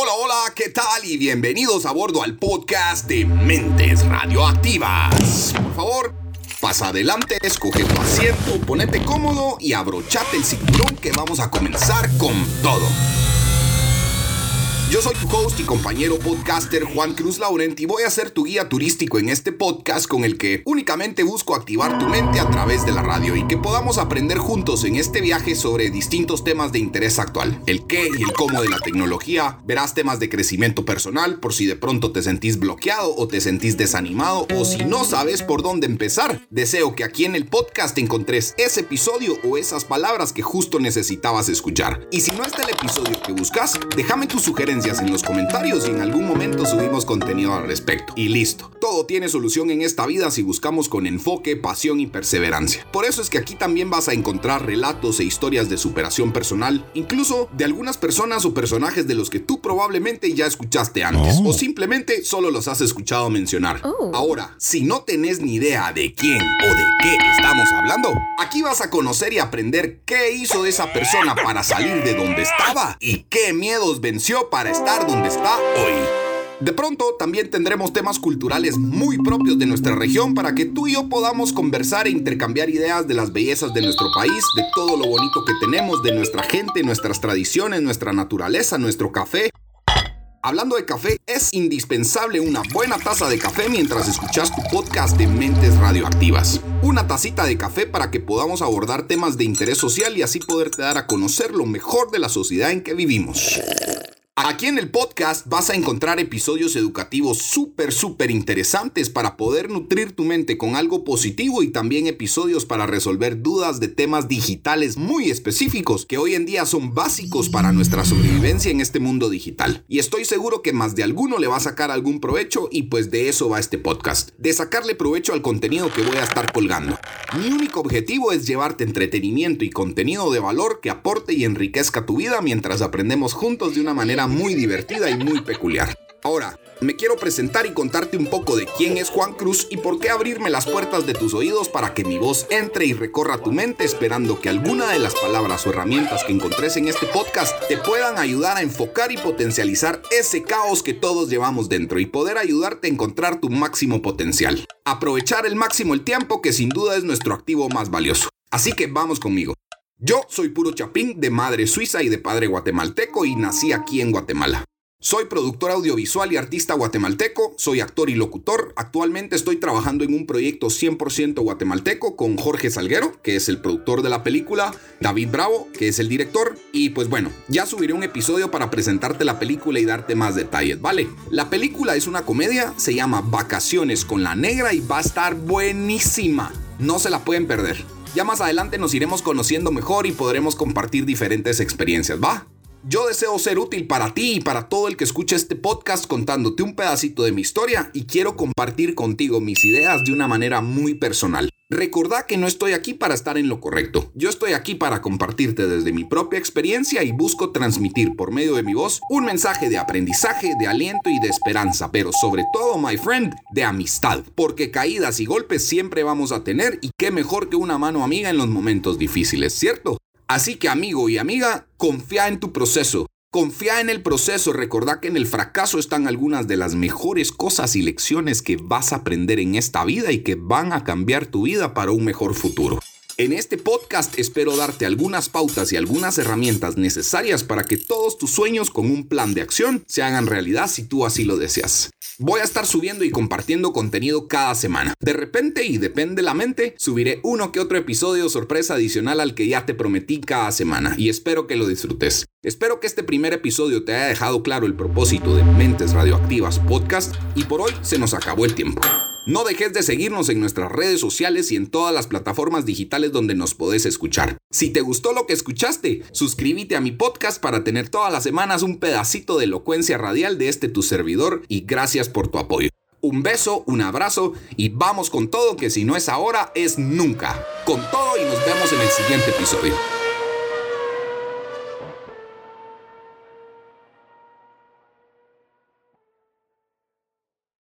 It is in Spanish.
Hola, hola, ¿qué tal? Y bienvenidos a bordo al podcast de Mentes Radioactivas. Por favor, pasa adelante, escoge tu asiento, ponete cómodo y abrochate el cinturón que vamos a comenzar con todo. Yo soy tu host y compañero podcaster Juan Cruz Laurent y voy a ser tu guía turístico en este podcast con el que únicamente busco activar tu mente a través de la radio y que podamos aprender juntos en este viaje sobre distintos temas de interés actual, el qué y el cómo de la tecnología, verás temas de crecimiento personal por si de pronto te sentís bloqueado o te sentís desanimado o si no sabes por dónde empezar. Deseo que aquí en el podcast encontres ese episodio o esas palabras que justo necesitabas escuchar. Y si no está el episodio que buscas, déjame tu sugerencia en los comentarios y en algún momento subimos contenido al respecto. Y listo. Todo tiene solución en esta vida si buscamos con enfoque, pasión y perseverancia. Por eso es que aquí también vas a encontrar relatos e historias de superación personal, incluso de algunas personas o personajes de los que tú probablemente ya escuchaste antes o simplemente solo los has escuchado mencionar. Ahora, si no tenés ni idea de quién o de qué estamos hablando, aquí vas a conocer y aprender qué hizo esa persona para salir de donde estaba y qué miedos venció estar donde está hoy. De pronto también tendremos temas culturales muy propios de nuestra región para que tú y yo podamos conversar e intercambiar ideas de las bellezas de nuestro país, de todo lo bonito que tenemos, de nuestra gente, nuestras tradiciones, nuestra naturaleza, nuestro café. Hablando de café, es indispensable una buena taza de café mientras escuchas tu podcast de Mentes Radioactivas. Una tacita de café para que podamos abordar temas de interés social y así poderte dar a conocer lo mejor de la sociedad en que vivimos. Aquí en el podcast vas a encontrar episodios educativos súper, súper interesantes para poder nutrir tu mente con algo positivo y también episodios para resolver dudas de temas digitales muy específicos que hoy en día son básicos para nuestra sobrevivencia en este mundo digital. Y estoy seguro que más de alguno le va a sacar algún provecho y pues de eso va este podcast, de sacarle provecho al contenido que voy a estar colgando. Mi único objetivo es llevarte entretenimiento y contenido de valor que aporte y enriquezca tu vida mientras aprendemos juntos de una manera muy divertida y muy peculiar. Ahora, me quiero presentar y contarte un poco de quién es Juan Cruz y por qué abrirme las puertas de tus oídos para que mi voz entre y recorra tu mente esperando que alguna de las palabras o herramientas que encontres en este podcast te puedan ayudar a enfocar y potencializar ese caos que todos llevamos dentro y poder ayudarte a encontrar tu máximo potencial. Aprovechar el máximo el tiempo que sin duda es nuestro activo más valioso. Así que vamos conmigo. Yo soy puro chapín de madre suiza y de padre guatemalteco y nací aquí en Guatemala. Soy productor audiovisual y artista guatemalteco, soy actor y locutor. Actualmente estoy trabajando en un proyecto 100% guatemalteco con Jorge Salguero, que es el productor de la película, David Bravo, que es el director, y pues bueno, ya subiré un episodio para presentarte la película y darte más detalles, ¿vale? La película es una comedia, se llama Vacaciones con la Negra y va a estar buenísima. No se la pueden perder. Ya más adelante nos iremos conociendo mejor y podremos compartir diferentes experiencias, ¿va? Yo deseo ser útil para ti y para todo el que escuche este podcast contándote un pedacito de mi historia y quiero compartir contigo mis ideas de una manera muy personal. Recordá que no estoy aquí para estar en lo correcto. Yo estoy aquí para compartirte desde mi propia experiencia y busco transmitir por medio de mi voz un mensaje de aprendizaje, de aliento y de esperanza, pero sobre todo, my friend, de amistad. Porque caídas y golpes siempre vamos a tener y qué mejor que una mano amiga en los momentos difíciles, ¿cierto? Así que amigo y amiga, confía en tu proceso. Confía en el proceso, recordá que en el fracaso están algunas de las mejores cosas y lecciones que vas a aprender en esta vida y que van a cambiar tu vida para un mejor futuro. En este podcast espero darte algunas pautas y algunas herramientas necesarias para que todos tus sueños con un plan de acción se hagan realidad si tú así lo deseas. Voy a estar subiendo y compartiendo contenido cada semana. De repente y depende la mente, subiré uno que otro episodio sorpresa adicional al que ya te prometí cada semana y espero que lo disfrutes. Espero que este primer episodio te haya dejado claro el propósito de Mentes Radioactivas Podcast y por hoy se nos acabó el tiempo. No dejes de seguirnos en nuestras redes sociales y en todas las plataformas digitales donde nos podés escuchar. Si te gustó lo que escuchaste, suscríbete a mi podcast para tener todas las semanas un pedacito de elocuencia radial de este tu servidor y gracias por tu apoyo. Un beso, un abrazo y vamos con todo que si no es ahora es nunca. Con todo y nos vemos en el siguiente episodio.